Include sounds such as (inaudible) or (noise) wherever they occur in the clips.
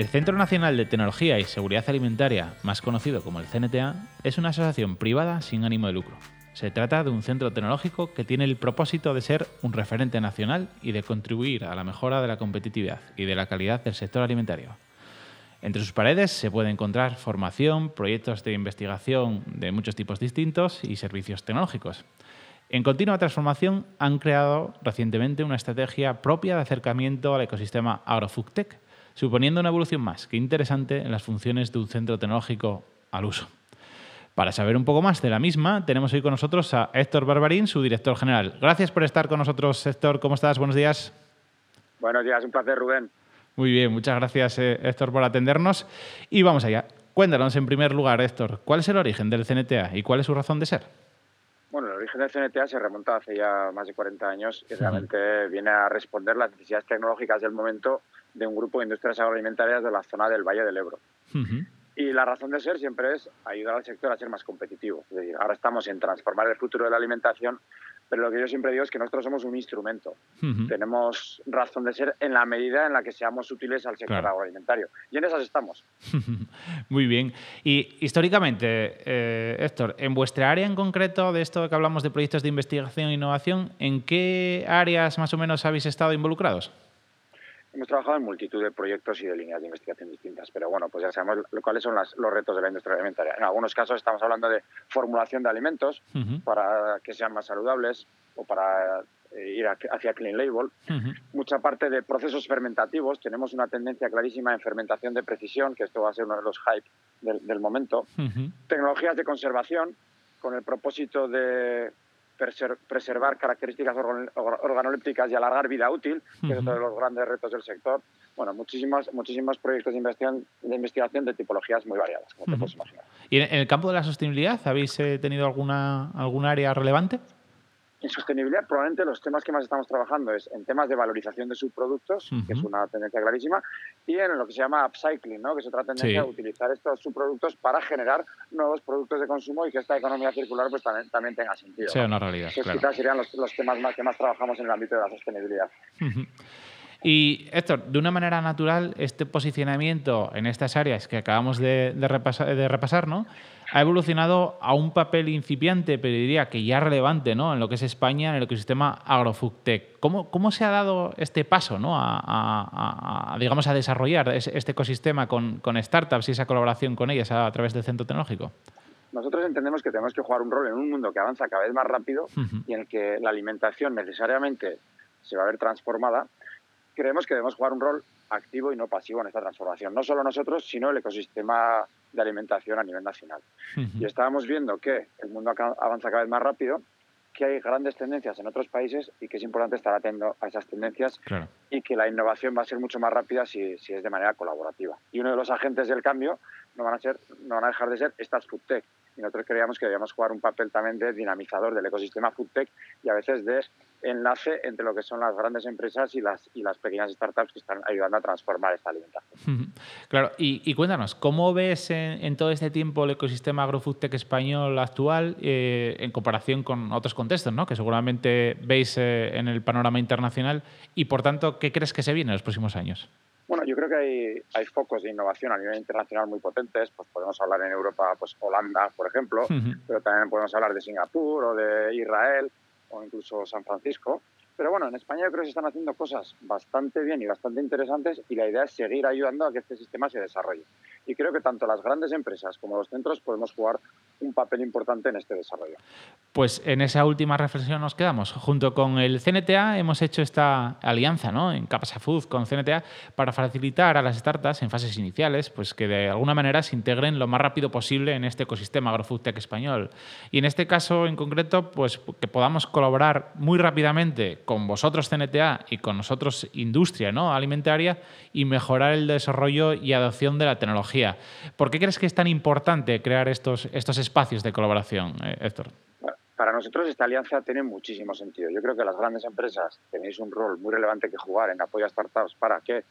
El Centro Nacional de Tecnología y Seguridad Alimentaria, más conocido como el CNTA, es una asociación privada sin ánimo de lucro. Se trata de un centro tecnológico que tiene el propósito de ser un referente nacional y de contribuir a la mejora de la competitividad y de la calidad del sector alimentario. Entre sus paredes se puede encontrar formación, proyectos de investigación de muchos tipos distintos y servicios tecnológicos. En continua transformación han creado recientemente una estrategia propia de acercamiento al ecosistema AgroFoodTech, suponiendo una evolución más que interesante en las funciones de un centro tecnológico al uso. Para saber un poco más de la misma, tenemos hoy con nosotros a Héctor Barbarín, su director general. Gracias por estar con nosotros, Héctor. ¿Cómo estás? Buenos días. Buenos días, un placer, Rubén. Muy bien, muchas gracias, eh, Héctor, por atendernos. Y vamos allá. Cuéntanos, en primer lugar, Héctor, ¿cuál es el origen del CNTA y cuál es su razón de ser? Bueno, el origen del CNTA se remonta hace ya más de 40 años y realmente viene a responder las necesidades tecnológicas del momento de un grupo de industrias agroalimentarias de la zona del Valle del Ebro. Y la razón de ser siempre es ayudar al sector a ser más competitivo. Es decir, ahora estamos en transformar el futuro de la alimentación, pero lo que yo siempre digo es que nosotros somos un instrumento. Tenemos razón de ser en la medida en la que seamos útiles al sector agroalimentario. Y en esas estamos. (laughs) Muy bien. Y históricamente, eh, Héctor, en vuestra área en concreto, de esto que hablamos de proyectos de investigación e innovación, ¿en qué áreas más o menos habéis estado involucrados? Hemos trabajado en multitud de proyectos y de líneas de investigación distintas, pero bueno, pues ya sabemos cuáles son los retos de la industria alimentaria. En algunos casos estamos hablando de formulación de alimentos para que sean más saludables o para eh, ir hacia clean label. Mucha parte de procesos fermentativos. Tenemos una tendencia clarísima en fermentación de precisión, que esto va a ser uno de los hype del, momento. Tecnologías de conservación, con el propósito de preservar características organolépticas y alargar vida útil, que es otro de los grandes retos del sector. Bueno, muchísimos, muchísimos proyectos de investigación, de investigación de tipologías muy variadas, como te puedes imaginar. ¿Y en el campo de la sostenibilidad habéis eh, tenido alguna, algún área relevante? En sostenibilidad, probablemente los temas que más estamos trabajando es en temas de valorización de subproductos, que es una tendencia clarísima, y en lo que se llama upcycling, ¿no? que es otra tendencia de utilizar estos subproductos para generar nuevos productos de consumo y que esta economía circular pues también, también tenga sentido. Sea una realidad. Claro. Quizás serían los, temas más, que más trabajamos en el ámbito de la sostenibilidad. Y Héctor, de una manera natural, este posicionamiento en estas áreas que acabamos de, repasar, de repasar, ¿no? ha evolucionado a un papel incipiante, pero diría que ya relevante ¿no? en lo que es España, en el ecosistema AgroFoodTech. ¿Cómo, ¿Cómo se ha dado este paso ¿no? a, digamos, a desarrollar este ecosistema con, con, startups y esa colaboración con ellas a, través del centro tecnológico? Nosotros entendemos que tenemos que jugar un rol en un mundo que avanza cada vez más rápido y en el que la alimentación necesariamente se va a ver transformada. Creemos que debemos jugar un rol activo y no pasivo en esta transformación. No solo nosotros, sino el ecosistema de alimentación a nivel nacional. Y estábamos viendo que el mundo avanza cada vez más rápido, que hay grandes tendencias en otros países y que es importante estar atento a esas tendencias y que la innovación va a ser mucho más rápida si, si, es de manera colaborativa. Y uno de los agentes del cambio no van a, ser, no van a dejar de ser estas foodtech. Y nosotros creíamos que debíamos jugar un papel también de dinamizador del ecosistema foodtech y a veces de enlace entre lo que son las grandes empresas y las, y las pequeñas startups que están ayudando a transformar esta alimentación. Claro, y, cuéntanos, ¿cómo ves en, todo este tiempo el ecosistema agrofoodtech español actual eh, en comparación con otros contextos, ¿no? que seguramente veis eh, en el panorama internacional y, por tanto, ¿qué crees que se viene en los próximos años? Bueno, yo creo que hay, hay, focos de innovación a nivel internacional muy potentes. Pues podemos hablar en Europa, pues Holanda, por ejemplo, pero también podemos hablar de Singapur o de Israel o incluso San Francisco. Pero bueno, en España yo creo que se están haciendo cosas bastante bien y bastante interesantes y la idea es seguir ayudando a que este sistema se desarrolle. Y creo que tanto las grandes empresas como los centros podemos jugar un papel importante en este desarrollo. Pues en esa última reflexión nos quedamos. Junto con el CNTA hemos hecho esta alianza ¿no? en Capasa Food con CNTA para facilitar a las startups en fases iniciales pues que de alguna manera se integren lo más rápido posible en este ecosistema agrofoodtech español. Y en este caso en concreto, pues que podamos colaborar muy rápidamente con vosotros CNTA y con nosotros industria ¿no? alimentaria y mejorar el desarrollo y adopción de la tecnología. ¿Por qué crees que es tan importante crear estos, estos espacios de colaboración, eh, Héctor? Para nosotros esta alianza tiene muchísimo sentido. Yo creo que las grandes empresas tenéis un rol muy relevante que jugar en apoyo a startups para que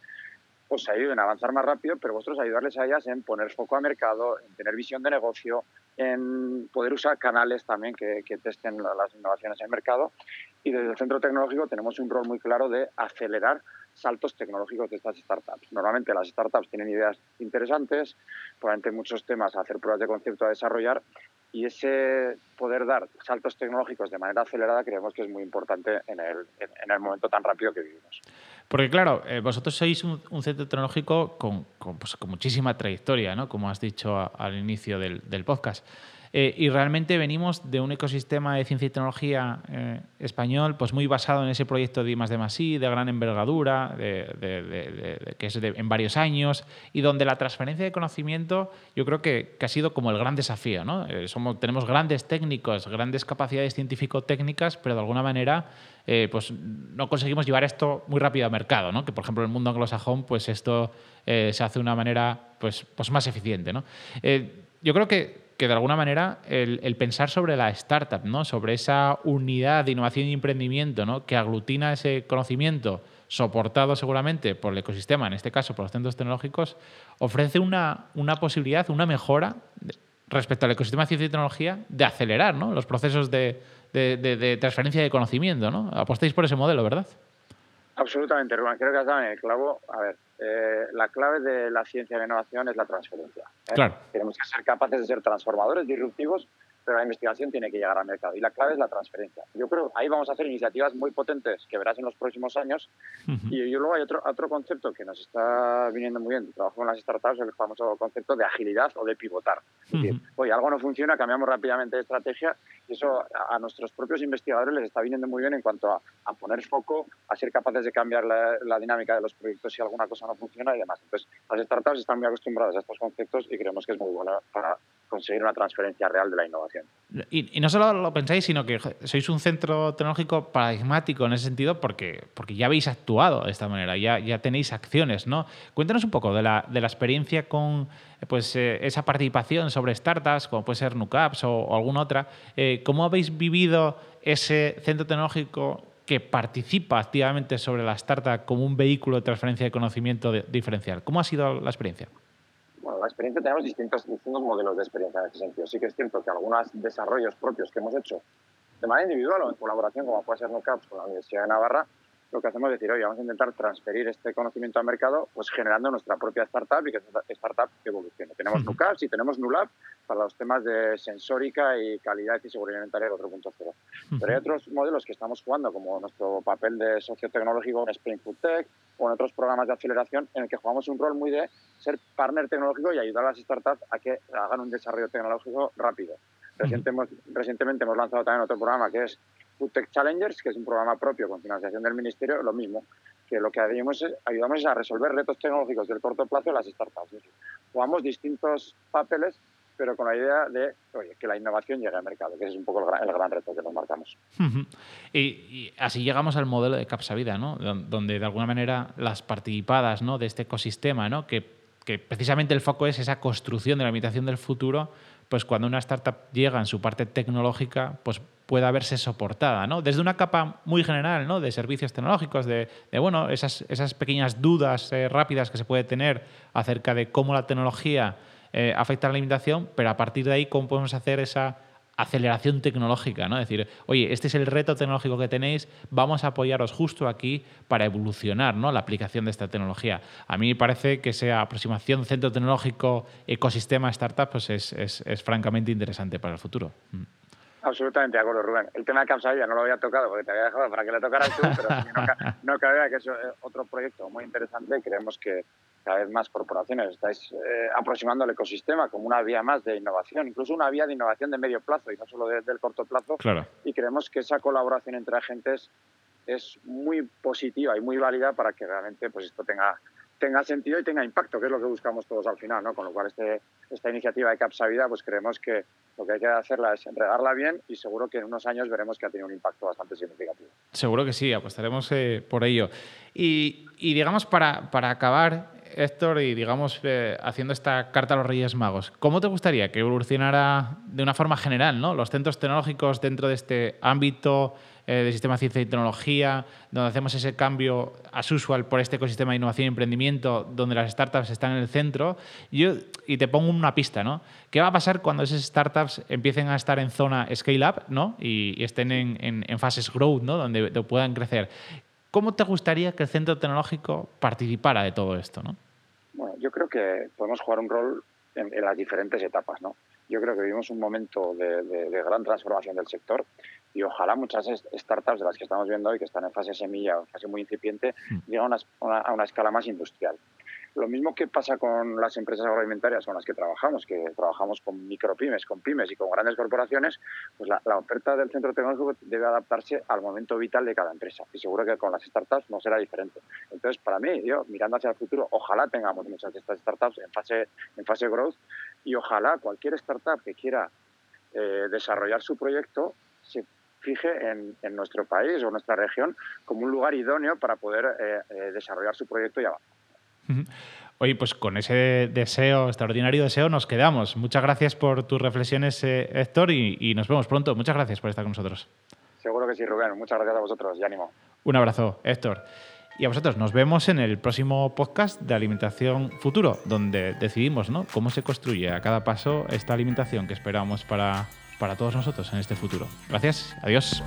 os ayuden a avanzar más rápido, pero vosotros ayudarles a ellas en poner foco a mercado, en tener visión de negocio, en poder usar canales también que, testen las innovaciones en el mercado. Y desde el centro tecnológico tenemos un rol muy claro de acelerar saltos tecnológicos de estas startups. Normalmente las startups tienen ideas interesantes, probablemente muchos temas hacer pruebas de concepto a desarrollar y ese poder dar saltos tecnológicos de manera acelerada creemos que es muy importante en el, en el momento tan rápido que vivimos. Porque claro, eh, vosotros sois un, centro tecnológico con, pues, con, muchísima trayectoria, ¿no? como has dicho al inicio del, del podcast. Eh, y realmente venimos de un ecosistema de ciencia y tecnología eh, español pues muy basado en ese proyecto de I de de gran envergadura, de, que es en varios años, y donde la transferencia de conocimiento yo creo que, ha sido como el gran desafío. ¿no? Eh, somos, tenemos grandes técnicos, grandes capacidades científico-técnicas, pero de alguna manera pues no conseguimos llevar esto muy rápido al mercado, ¿no? que por ejemplo en el mundo anglosajón pues esto se hace de una manera pues, pues más eficiente. ¿no? yo creo que que de alguna manera el, pensar sobre la startup, ¿no? sobre esa unidad de innovación y emprendimiento ¿no? que aglutina ese conocimiento soportado seguramente por el ecosistema, en este caso por los centros tecnológicos, ofrece una, una posibilidad, una mejora respecto al ecosistema de ciencia y tecnología de acelerar ¿no? los procesos de, de, transferencia de conocimiento. ¿no? Apostáis por ese modelo, ¿verdad? Absolutamente, Rubén. Creo que has dado en el clavo. A ver, eh, la clave de la ciencia y la innovación es la transferencia. ¿eh? Claro. Tenemos que ser capaces de ser transformadores, disruptivos, pero la investigación tiene que llegar al mercado y la clave es la transferencia. Yo creo ahí vamos a hacer iniciativas muy potentes que verás en los próximos años. Y luego hay otro, otro concepto que nos está viniendo muy bien. Trabajo en las startups, el famoso concepto de agilidad o de pivotar. Es decir, oye, algo no funciona, cambiamos rápidamente de estrategia y eso a, nuestros propios investigadores les está viniendo muy bien en cuanto a, a poner foco, a ser capaces de cambiar la, la, dinámica de los proyectos si alguna cosa no funciona y demás. Entonces, las startups están muy acostumbradas a estos conceptos y creemos que es muy bueno para conseguir una transferencia real de la innovación. Y, no solo lo pensáis, sino que sois un centro tecnológico paradigmático en ese sentido porque, porque ya habéis actuado de esta manera, ya, ya tenéis acciones. ¿no? Cuéntanos un poco de la, de la experiencia con pues, eh, esa participación sobre startups, como puede ser NUCAPS o, alguna otra. Eh, ¿Cómo habéis vivido ese centro tecnológico que participa activamente sobre la startup como un vehículo de transferencia de conocimiento diferencial? ¿Cómo ha sido la experiencia? Bueno, la experiencia tenemos distintos, distintos modelos de experiencia en ese sentido. Sí que es cierto que algunos desarrollos propios que hemos hecho de manera individual o en colaboración, como puede ser NUCAPS con la Universidad de Navarra, lo que hacemos es decir, oye, vamos a intentar transferir este conocimiento al mercado, pues generando nuestra propia startup y que esta startup evolucione. Tenemos NUCAPS y tenemos NULAB para los temas de sensórica y calidad y seguridad alimentaria 4.0. Pero hay otros modelos que estamos jugando, como nuestro papel de socio tecnológico en Spring Food Tech o en otros programas de aceleración, en el que jugamos un rol muy de ser partner tecnológico y ayudar a las startups a que hagan un desarrollo tecnológico rápido. Recientemente hemos lanzado también otro programa que es Food Tech Challengers, que es un programa propio con financiación del Ministerio, lo mismo, que lo que ayudamos es, ayudamos a resolver retos tecnológicos del corto plazo de las startups. jugamos distintos papeles, pero con la idea de que la innovación llegue al mercado, que ese es un poco el gran, reto que nos marcamos. y, así llegamos al modelo de Capsavida, ¿no? donde de alguna manera las participadas ¿no? de este ecosistema, ¿no? que, que precisamente el foco es esa construcción de la imitación del futuro, pues cuando una startup llega en su parte tecnológica, pues pueda verse soportada, ¿no? Desde una capa muy general, ¿no? De servicios tecnológicos, de, bueno, esas, esas, pequeñas dudas eh, rápidas que se puede tener acerca de cómo la tecnología eh, afecta a la alimentación, pero a partir de ahí cómo podemos hacer esa aceleración tecnológica, ¿no? Decir, oye, este es el reto tecnológico que tenéis, vamos a apoyaros justo aquí para evolucionar, ¿no? La aplicación de esta tecnología. A mí me parece que esa aproximación centro tecnológico, ecosistema, startup, pues es, es, es francamente interesante para el futuro. Mm. Absolutamente de acuerdo, Rubén. El tema de ya no lo había tocado porque te había dejado para que le tocaras tú, pero no, (laughs) no cabe que es otro proyecto muy interesante creemos que cada vez más corporaciones estáis eh, aproximando al ecosistema como una vía más de innovación, incluso una vía de innovación de medio plazo y no solo desde el corto plazo. Claro. Y creemos que esa colaboración entre agentes es muy positiva y muy válida para que realmente pues esto tenga tenga sentido y tenga impacto, que es lo que buscamos todos al final, ¿no? Con lo cual este, esta iniciativa de Capsa Vida, pues creemos que lo que hay que hacerla es regarla bien y seguro que en unos años veremos que ha tenido un impacto bastante significativo. Seguro que sí, apostaremos eh, por ello. Y, digamos, para, para, acabar, Héctor, y digamos, eh, haciendo esta carta a los Reyes Magos, ¿cómo te gustaría que evolucionara de una forma general ¿no? los centros tecnológicos dentro de este ámbito? Eh, de Sistema de Ciencia y Tecnología, donde hacemos ese cambio as usual por este ecosistema de innovación y emprendimiento, donde las startups están en el centro. Yo, y te pongo una pista, ¿no? ¿Qué va a pasar cuando esas startups empiecen a estar en zona scale-up ¿no? y, estén en, en, fases growth, ¿no? donde puedan crecer? ¿Cómo te gustaría que el centro tecnológico participara de todo esto? ¿no? Bueno, yo creo que podemos jugar un rol en, las diferentes etapas. ¿no? Yo creo que vivimos un momento de, de gran transformación del sector y ojalá muchas startups de las que estamos viendo hoy, que están en fase semilla o en fase muy incipiente, hmm. lleguen a una, escala más industrial. Lo mismo que pasa con las empresas agroalimentarias con las que trabajamos, que trabajamos con micropymes, con pymes y con grandes corporaciones, pues la, oferta del centro tecnológico debe adaptarse al momento vital de cada empresa. Y seguro que con las startups no será diferente. Entonces, para mí, yo, mirando hacia el futuro, ojalá tengamos muchas de estas startups en fase, en fase growth y ojalá cualquier startup que quiera eh, desarrollar su proyecto se fije en, nuestro país o nuestra región como un lugar idóneo para poder eh, eh, desarrollar su proyecto y avanzar. Oye, pues con ese deseo, extraordinario deseo, nos quedamos. Muchas gracias por tus reflexiones, eh, Héctor, y, nos vemos pronto. Muchas gracias por estar con nosotros. Seguro que sí, Rubén. Muchas gracias a vosotros y ánimo. Un abrazo, Héctor. Y a vosotros, nos vemos en el próximo podcast de Alimentación Futuro, donde decidimos ¿no? cómo se construye a cada paso esta alimentación que esperamos para para todos nosotros en este futuro. Gracias, adiós.